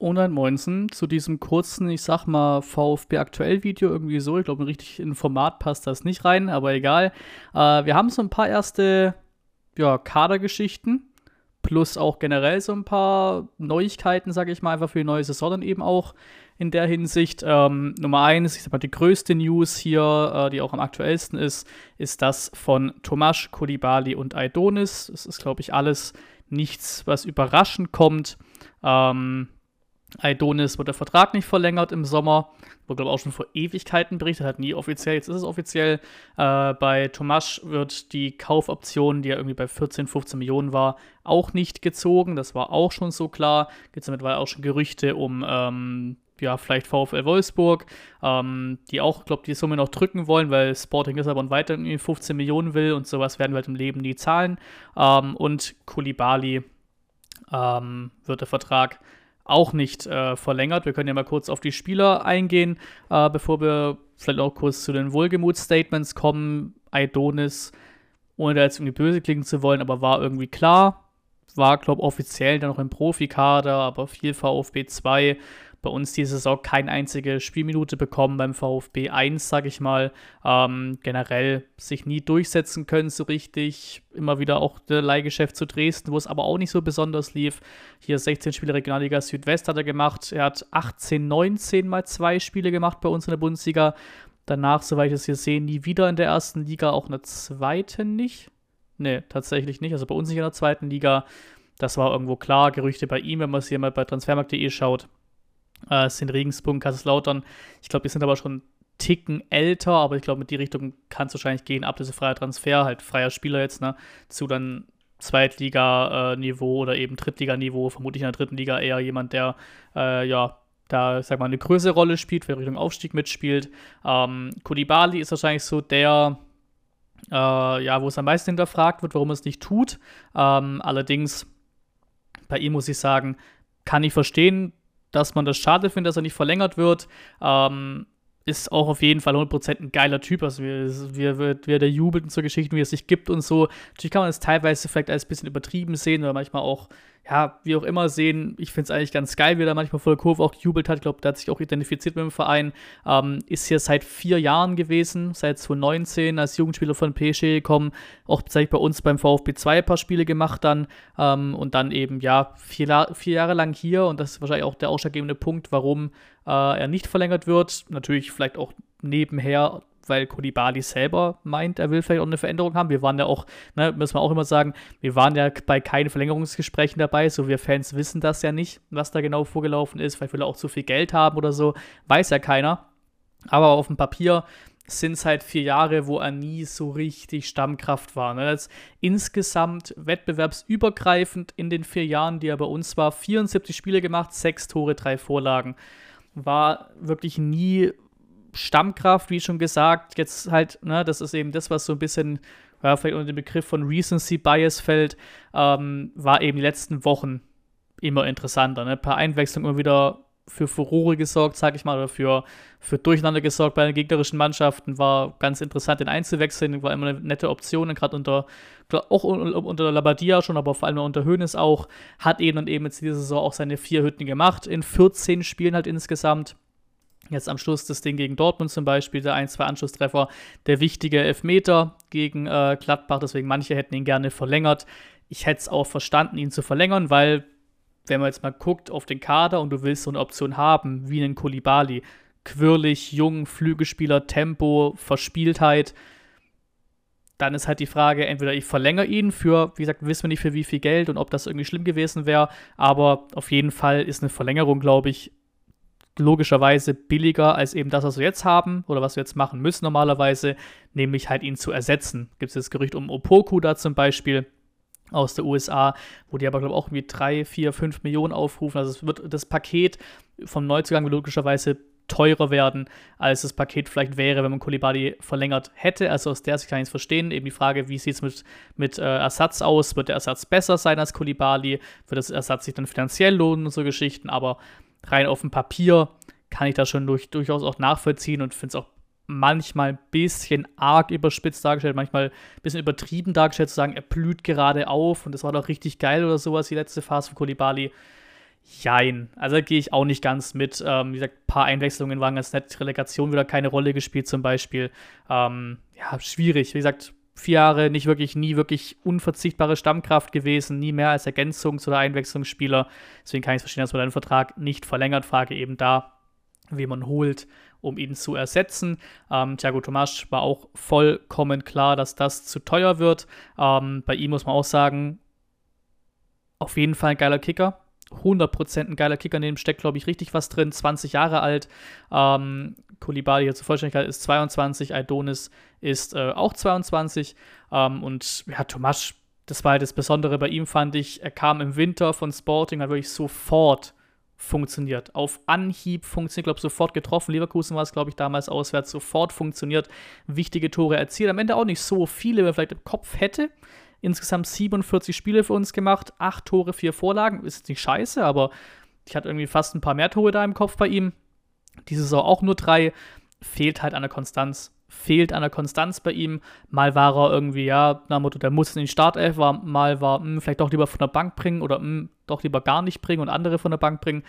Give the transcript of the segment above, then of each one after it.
119 zu diesem kurzen, ich sag mal, VfB aktuell Video irgendwie so. Ich glaube, richtig in Format passt das nicht rein, aber egal. Äh, wir haben so ein paar erste ja, Kadergeschichten plus auch generell so ein paar Neuigkeiten, sage ich mal, einfach für die neue Saison dann eben auch in der Hinsicht. Ähm, Nummer eins, ich sag mal, die größte News hier, äh, die auch am aktuellsten ist, ist das von Tomasz, Kulibali und Aidonis. Das ist, glaube ich, alles nichts, was überraschend kommt. Ähm, Aidonis wird der Vertrag nicht verlängert im Sommer, wurde glaube ich auch schon vor Ewigkeiten berichtet, hat nie offiziell, jetzt ist es offiziell. Äh, bei Tomasch wird die Kaufoption, die ja irgendwie bei 14, 15 Millionen war, auch nicht gezogen. Das war auch schon so klar. Gibt es mittlerweile auch schon Gerüchte um ähm, ja, vielleicht VfL Wolfsburg, ähm, die auch, glaube die Summe noch drücken wollen, weil Sporting Lissabon weiter 15 Millionen will und sowas werden wir halt im Leben nie zahlen. Ähm, und Kulibali ähm, wird der Vertrag auch nicht äh, verlängert. Wir können ja mal kurz auf die Spieler eingehen, äh, bevor wir vielleicht auch kurz zu den Wohlgemutsstatements kommen. Aidonis, ohne da jetzt irgendwie böse klingen zu wollen, aber war irgendwie klar. War, glaube ich, offiziell dann noch im Profikader, aber viel VfB 2 bei uns diese Saison keine einzige Spielminute bekommen beim VfB 1, sage ich mal. Ähm, generell sich nie durchsetzen können so richtig. Immer wieder auch der Leihgeschäft zu Dresden, wo es aber auch nicht so besonders lief. Hier 16 Spiele Regionalliga Südwest hat er gemacht. Er hat 18, 19 mal zwei Spiele gemacht bei uns in der Bundesliga. Danach, soweit ich das hier sehe, nie wieder in der ersten Liga, auch in der zweiten nicht. Nee, tatsächlich nicht. Also bei uns nicht in der zweiten Liga. Das war irgendwo klar. Gerüchte bei ihm, wenn man es hier mal bei transfermarkt.de schaut äh, es sind Regensburg, Kaiserslautern. Ich glaube, die sind aber schon Ticken älter, aber ich glaube, mit die Richtung kann es wahrscheinlich gehen. Ablösefreier Transfer, halt freier Spieler jetzt, ne? Zu dann Zweitliga-Niveau oder eben Drittliga-Niveau, vermutlich in der dritten Liga eher jemand, der äh, ja da, sag mal, eine größere Rolle spielt, wer Richtung Aufstieg mitspielt. Ähm, Kulibali ist wahrscheinlich so der, äh, ja, wo es am meisten hinterfragt wird, warum er es nicht tut. Ähm, allerdings, bei ihm muss ich sagen, kann ich verstehen, dass man das schade findet, dass er nicht verlängert wird. Ähm, ist auch auf jeden Fall 100% ein geiler Typ. Also, wie, wie, wie der jubelt und so Geschichten, wie es sich gibt und so. Natürlich kann man es teilweise vielleicht als ein bisschen übertrieben sehen oder manchmal auch ja, wie auch immer sehen, ich finde es eigentlich ganz geil, wie er da manchmal vor der Kurve auch gejubelt hat. Ich glaube, der hat sich auch identifiziert mit dem Verein. Ähm, ist hier seit vier Jahren gewesen, seit 2019 als Jugendspieler von PSG gekommen. Auch bei uns beim VfB 2 ein paar Spiele gemacht dann. Ähm, und dann eben, ja, vier, vier, Jahre lang hier. Und das ist wahrscheinlich auch der ausschlaggebende Punkt, warum äh, er nicht verlängert wird. Natürlich vielleicht auch nebenher weil Kulibali selber meint, er will vielleicht auch eine Veränderung haben. Wir waren ja auch, ne, müssen wir auch immer sagen, wir waren ja bei keinen Verlängerungsgesprächen dabei, so wir Fans wissen das ja nicht, was da genau vorgelaufen ist. Vielleicht will er auch zu viel Geld haben oder so, weiß ja keiner. Aber auf dem Papier sind es halt vier Jahre, wo er nie so richtig Stammkraft war. Ne? Das insgesamt wettbewerbsübergreifend in den vier Jahren, die er bei uns war, 74 Spiele gemacht, sechs Tore, drei Vorlagen. War wirklich nie Stammkraft, wie schon gesagt, jetzt halt, ne, das ist eben das, was so ein bisschen, ja, vielleicht unter dem Begriff von Recency Bias fällt, ähm, war eben die letzten Wochen immer interessanter. Ne? Ein paar Einwechslungen immer wieder für Furore gesorgt, sag ich mal, oder für, für Durcheinander gesorgt bei den gegnerischen Mannschaften. War ganz interessant, den einzuwechseln, war immer eine nette Option, gerade unter, auch unter Labadia schon, aber vor allem unter Hoeneß auch, hat eben und eben jetzt diese Saison auch seine vier Hütten gemacht, in 14 Spielen halt insgesamt. Jetzt am Schluss das Ding gegen Dortmund zum Beispiel, der ein, zwei Anschlusstreffer, der wichtige Elfmeter gegen äh, Gladbach, deswegen manche hätten ihn gerne verlängert. Ich hätte es auch verstanden, ihn zu verlängern, weil, wenn man jetzt mal guckt auf den Kader und du willst so eine Option haben, wie einen Kulibali, quirlig, jung, Flügelspieler, Tempo, Verspieltheit, dann ist halt die Frage, entweder ich verlängere ihn für, wie gesagt, wissen wir nicht für wie viel Geld und ob das irgendwie schlimm gewesen wäre, aber auf jeden Fall ist eine Verlängerung, glaube ich, logischerweise billiger als eben das, was wir jetzt haben oder was wir jetzt machen müssen normalerweise, nämlich halt ihn zu ersetzen. Gibt es das Gerücht um Opoku da zum Beispiel aus der USA, wo die aber, glaube ich, auch irgendwie 3, 4, 5 Millionen aufrufen. Also es wird das Paket vom Neuzugang logischerweise teurer werden, als das Paket vielleicht wäre, wenn man Kulibali verlängert hätte. Also aus der Sicht kann ich es verstehen. Eben die Frage, wie sieht es mit, mit äh, Ersatz aus? Wird der Ersatz besser sein als Kulibali? Wird das Ersatz sich dann finanziell lohnen und so Geschichten? Aber rein auf dem Papier kann ich das schon durch, durchaus auch nachvollziehen und finde es auch manchmal ein bisschen arg überspitzt dargestellt, manchmal ein bisschen übertrieben dargestellt, zu sagen, er blüht gerade auf und das war doch richtig geil oder sowas, die letzte Phase von Kolibali. Jein. Also da gehe ich auch nicht ganz mit. Ähm, wie gesagt, ein paar Einwechslungen waren ganz nett. Relegation wieder keine Rolle gespielt zum Beispiel. Ähm, ja, schwierig. Wie gesagt, vier Jahre nicht wirklich, nie wirklich unverzichtbare Stammkraft gewesen, nie mehr als Ergänzungs- oder Einwechslungsspieler. Deswegen kann ich verstehen, dass man den Vertrag nicht verlängert. Frage eben da, wie man holt, um ihn zu ersetzen. Ähm, Thiago Tomasch war auch vollkommen klar, dass das zu teuer wird. Ähm, bei ihm muss man auch sagen, auf jeden Fall ein geiler Kicker. 100% ein geiler Kicker, in dem steckt, glaube ich, richtig was drin. 20 Jahre alt. Ähm, Kulibali hier zur Vollständigkeit ist 22, Aidonis ist äh, auch 22. Ähm, und ja, Tomasch, das war halt das Besondere bei ihm, fand ich. Er kam im Winter von Sporting, hat wirklich sofort funktioniert. Auf Anhieb funktioniert, glaube ich, sofort getroffen. Leverkusen war es, glaube ich, damals auswärts, sofort funktioniert. Wichtige Tore erzielt. Am Ende auch nicht so viele, wie man vielleicht im Kopf hätte. Insgesamt 47 Spiele für uns gemacht, 8 Tore, 4 Vorlagen. Ist nicht scheiße, aber ich hatte irgendwie fast ein paar mehr Tore da im Kopf bei ihm. Diese Saison auch nur 3. Fehlt halt an der Konstanz. Fehlt an der Konstanz bei ihm. Mal war er irgendwie, ja, nach Motto, der muss in den Startelf, war, mal war, mh, hm, vielleicht doch lieber von der Bank bringen oder mh, hm, doch lieber gar nicht bringen und andere von der Bank bringen.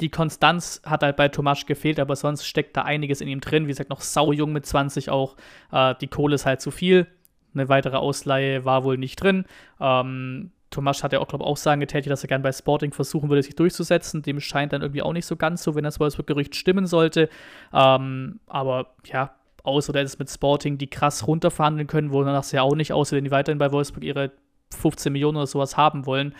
Die Konstanz hat halt bei Tomasch gefehlt, aber sonst steckt da einiges in ihm drin. Wie gesagt, noch saujung mit 20 auch. Äh, die Kohle ist halt zu viel. Eine weitere Ausleihe war wohl nicht drin. Ähm, Tomasch hat ja auch, glaube ich, Aussagen getätigt, dass er gerne bei Sporting versuchen würde, sich durchzusetzen. Dem scheint dann irgendwie auch nicht so ganz so, wenn das Wolfsburg-Gerücht stimmen sollte. Ähm, aber ja, außer der ist mit Sporting, die krass runterverhandeln können, wo danach ja auch nicht aus, wenn die weiterhin bei Wolfsburg ihre 15 Millionen oder sowas haben wollen,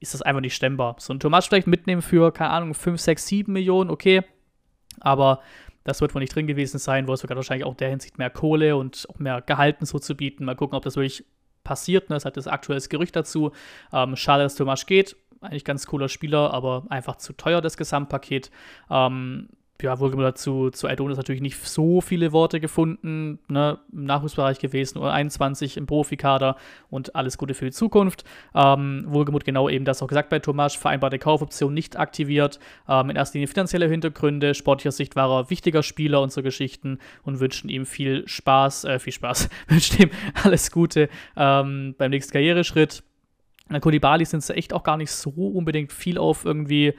ist das einfach nicht stemmbar. So ein Tomasch vielleicht mitnehmen für, keine Ahnung, 5, 6, 7 Millionen, okay. Aber das wird wohl nicht drin gewesen sein. Wolfsburg hat wahrscheinlich auch in der Hinsicht mehr Kohle und auch mehr Gehalten so zu bieten. Mal gucken, ob das wirklich passiert. Ne? Es hat das aktuelles Gerücht dazu. Ähm, schade, dass Tomasch geht. Eigentlich ganz cooler Spieler, aber einfach zu teuer, das Gesamtpaket. Ähm, ja, wohlgemerkt dazu, zu Adonis natürlich nicht so viele Worte gefunden, ne, im Nachwuchsbereich gewesen, oder 21 im Profikader und alles Gute für die Zukunft. Ähm, wohlgemut genau eben das auch gesagt bei Tomasch, vereinbarte Kaufoption nicht aktiviert, ähm, in erster Linie finanzielle Hintergründe, sportlicher Sicht war er wichtiger Spieler und so Geschichten und wünschen ihm viel Spaß, äh, viel Spaß, wünschen ihm alles Gute ähm, beim nächsten Karriereschritt. Kulibali sind sie echt auch gar nicht so unbedingt viel auf irgendwie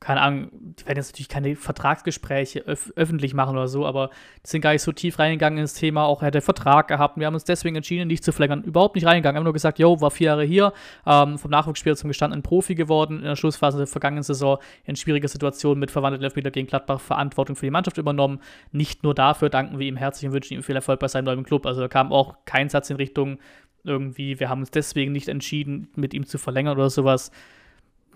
keine Ahnung, die werden jetzt natürlich keine Vertragsgespräche öf öffentlich machen oder so, aber die sind gar nicht so tief reingegangen ins Thema. Auch er hat der Vertrag gehabt und wir haben uns deswegen entschieden, nicht zu verlängern. Überhaupt nicht reingegangen. Haben nur gesagt, yo, war vier Jahre hier, ähm, vom Nachwuchsspieler zum gestandenen Profi geworden, in der Schlussphase der vergangenen Saison in schwieriger Situation mit verwandelten Elfmeter gegen Gladbach Verantwortung für die Mannschaft übernommen. Nicht nur dafür danken wir ihm herzlich und wünschen ihm viel Erfolg bei seinem neuen Club. Also da kam auch kein Satz in Richtung irgendwie, wir haben uns deswegen nicht entschieden, mit ihm zu verlängern oder sowas.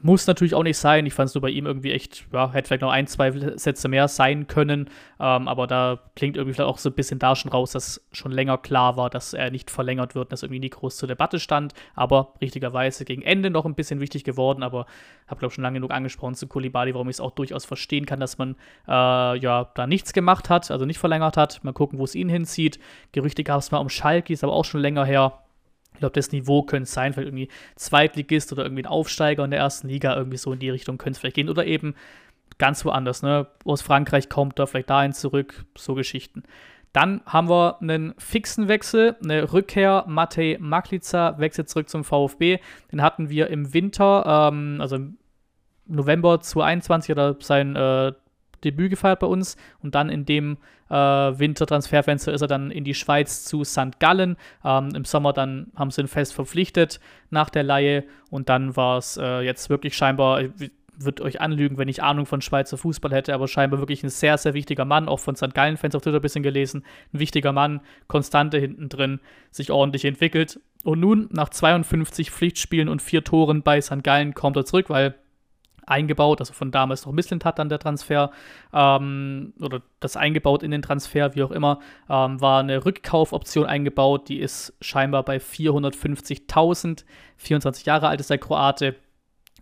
Muss natürlich auch nicht sein. Ich fand es nur bei ihm irgendwie echt, ja, hätte vielleicht noch ein, zwei Sätze mehr sein können. Ähm, aber da klingt irgendwie vielleicht auch so ein bisschen da schon raus, dass schon länger klar war, dass er nicht verlängert wird, dass irgendwie nie groß zur Debatte stand. Aber richtigerweise gegen Ende noch ein bisschen wichtig geworden. Aber habe, glaube ich, schon lange genug angesprochen zu Kulibali, warum ich es auch durchaus verstehen kann, dass man äh, ja da nichts gemacht hat, also nicht verlängert hat. Mal gucken, wo es ihn hinzieht. Gerüchte gab es mal um Schalke, ist aber auch schon länger her. Ich glaube, das Niveau könnte sein, vielleicht irgendwie Zweitligist oder irgendwie ein Aufsteiger in der ersten Liga, irgendwie so in die Richtung könnte es vielleicht gehen. Oder eben ganz woanders, ne? Aus Frankreich kommt er vielleicht dahin zurück, so Geschichten. Dann haben wir einen fixen Wechsel, eine Rückkehr. Matej Maklica wechselt zurück zum VfB. Den hatten wir im Winter, ähm, also im November 2021 oder sein äh, Debüt gefeiert bei uns und dann in dem äh, Wintertransferfenster ist er dann in die Schweiz zu St. Gallen. Ähm, Im Sommer dann haben sie ihn fest verpflichtet nach der Laie und dann war es äh, jetzt wirklich scheinbar, ich würde euch anlügen, wenn ich Ahnung von Schweizer Fußball hätte, aber scheinbar wirklich ein sehr, sehr wichtiger Mann, auch von St. Gallen-Fans auf Twitter ein bisschen gelesen. Ein wichtiger Mann, Konstante hinten drin, sich ordentlich entwickelt. Und nun, nach 52 Pflichtspielen und vier Toren bei St. Gallen, kommt er zurück, weil eingebaut, also von damals noch Missland hat dann der Transfer ähm, oder das eingebaut in den Transfer, wie auch immer, ähm, war eine Rückkaufoption eingebaut, die ist scheinbar bei 450.000, 24 Jahre alt ist der Kroate.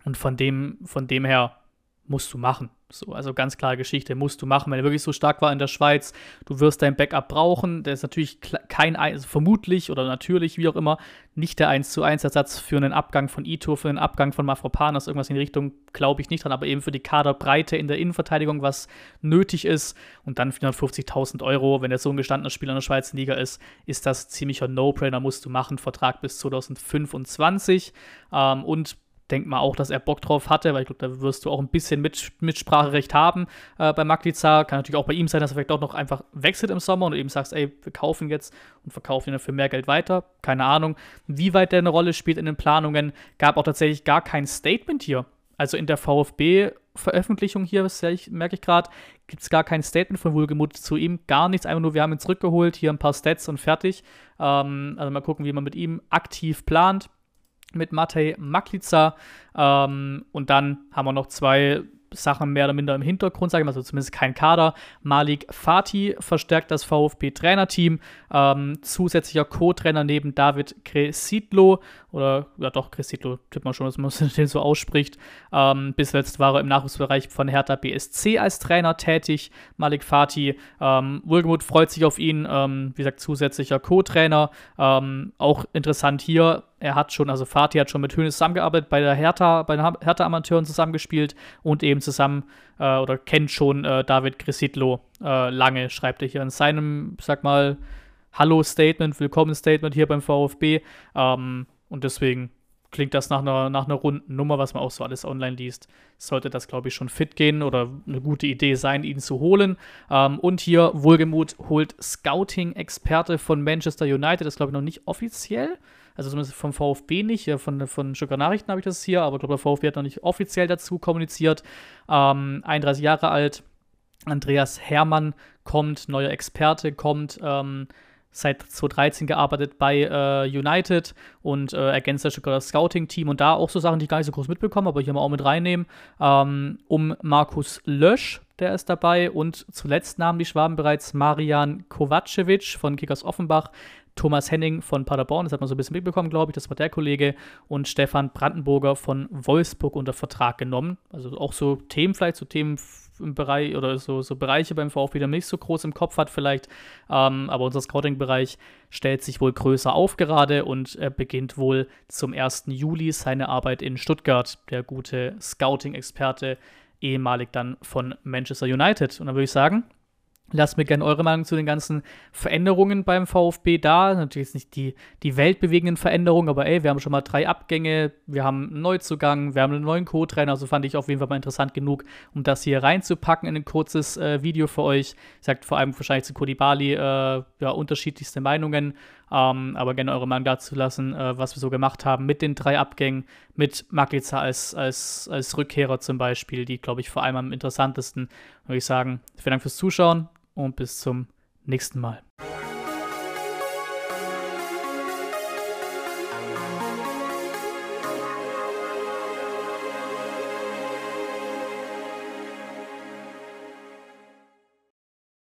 Und von dem, von dem her musst du machen. So, also ganz klare Geschichte, musst du machen. Wenn er wirklich so stark war in der Schweiz, du wirst dein Backup brauchen. Der ist natürlich kein, also vermutlich oder natürlich, wie auch immer, nicht der 1 zu 1 Ersatz für einen Abgang von Ito, für einen Abgang von Mafropanos, irgendwas in die Richtung, glaube ich nicht dran, aber eben für die Kaderbreite in der Innenverteidigung, was nötig ist. Und dann 450.000 Euro, wenn er so ein gestandener Spieler in der Schweizer Liga ist, ist das ziemlicher No-Brainer, musst du machen. Vertrag bis 2025. Ähm, und denke mal auch, dass er Bock drauf hatte, weil ich glaube, da wirst du auch ein bisschen Mit Mitspracherecht haben äh, bei Magliza. Kann natürlich auch bei ihm sein, dass er vielleicht auch noch einfach wechselt im Sommer und eben sagst, ey, wir kaufen jetzt und verkaufen ihn dann für mehr Geld weiter. Keine Ahnung, wie weit der eine Rolle spielt in den Planungen. Gab auch tatsächlich gar kein Statement hier. Also in der VfB-Veröffentlichung hier, das merke ich gerade, gibt es gar kein Statement von Wohlgemut zu ihm. Gar nichts, einfach nur, wir haben ihn zurückgeholt, hier ein paar Stats und fertig. Ähm, also mal gucken, wie man mit ihm aktiv plant mit Matej Maklica. Ähm, und dann haben wir noch zwei Sachen mehr oder minder im Hintergrund, sage ich mal, zumindest kein Kader. Malik Fatih verstärkt das VfB-Trainerteam. Ähm, zusätzlicher Co-Trainer neben David Cresidlo, oder ja doch, Cresidlo, tippt man schon, dass man den so ausspricht. Ähm, bis jetzt war er im Nachwuchsbereich von Hertha BSC als Trainer tätig. Malik Fatih, ähm, Wohlgemut freut sich auf ihn, ähm, wie gesagt, zusätzlicher Co-Trainer. Ähm, auch interessant hier, er hat schon, also Fatih hat schon mit Hönes zusammengearbeitet, bei der Hertha, bei den Hertha-Amateuren zusammengespielt und eben zusammen äh, oder kennt schon äh, David Grisidlo äh, lange, schreibt er hier in seinem, sag mal, Hallo-Statement, Willkommen-Statement hier beim VfB. Ähm, und deswegen klingt das nach einer, nach einer runden Nummer, was man auch so alles online liest. Sollte das, glaube ich, schon fit gehen oder eine gute Idee sein, ihn zu holen. Ähm, und hier, wohlgemut, holt Scouting-Experte von Manchester United, das glaube ich noch nicht offiziell also zumindest vom VfB nicht, von, von Stuttgart Nachrichten habe ich das hier, aber ich glaube, der VfB hat noch nicht offiziell dazu kommuniziert. Ähm, 31 Jahre alt, Andreas Hermann kommt, neuer Experte kommt, ähm, seit 2013 gearbeitet bei äh, United und äh, ergänzt das Stuttgarter Scouting-Team und da auch so Sachen, die ich gar nicht so groß mitbekommen, aber hier mal auch mit reinnehmen. Ähm, um Markus Lösch, der ist dabei und zuletzt nahmen die Schwaben bereits Marian Kovacevic von Kickers Offenbach, Thomas Henning von Paderborn, das hat man so ein bisschen mitbekommen, glaube ich, das war der Kollege, und Stefan Brandenburger von Wolfsburg unter Vertrag genommen. Also auch so Themen, vielleicht so Themen im Bereich oder so, so Bereiche beim VfB, man nicht so groß im Kopf hat, vielleicht. Ähm, aber unser Scouting-Bereich stellt sich wohl größer auf gerade und er beginnt wohl zum 1. Juli seine Arbeit in Stuttgart, der gute Scouting-Experte, ehemalig dann von Manchester United. Und dann würde ich sagen, Lasst mir gerne eure Meinung zu den ganzen Veränderungen beim VfB da. Natürlich jetzt nicht die, die weltbewegenden Veränderungen, aber ey, wir haben schon mal drei Abgänge, wir haben einen Neuzugang, wir haben einen neuen Co-Trainer, also fand ich auf jeden Fall mal interessant genug, um das hier reinzupacken in ein kurzes äh, Video für euch. Sagt vor allem wahrscheinlich zu Kodibali äh, ja, unterschiedlichste Meinungen, ähm, aber gerne eure Meinung dazu lassen, äh, was wir so gemacht haben mit den drei Abgängen, mit Maglica als, als, als Rückkehrer zum Beispiel, die, glaube ich, vor allem am interessantesten. Würde ich sagen, vielen Dank fürs Zuschauen und bis zum nächsten Mal.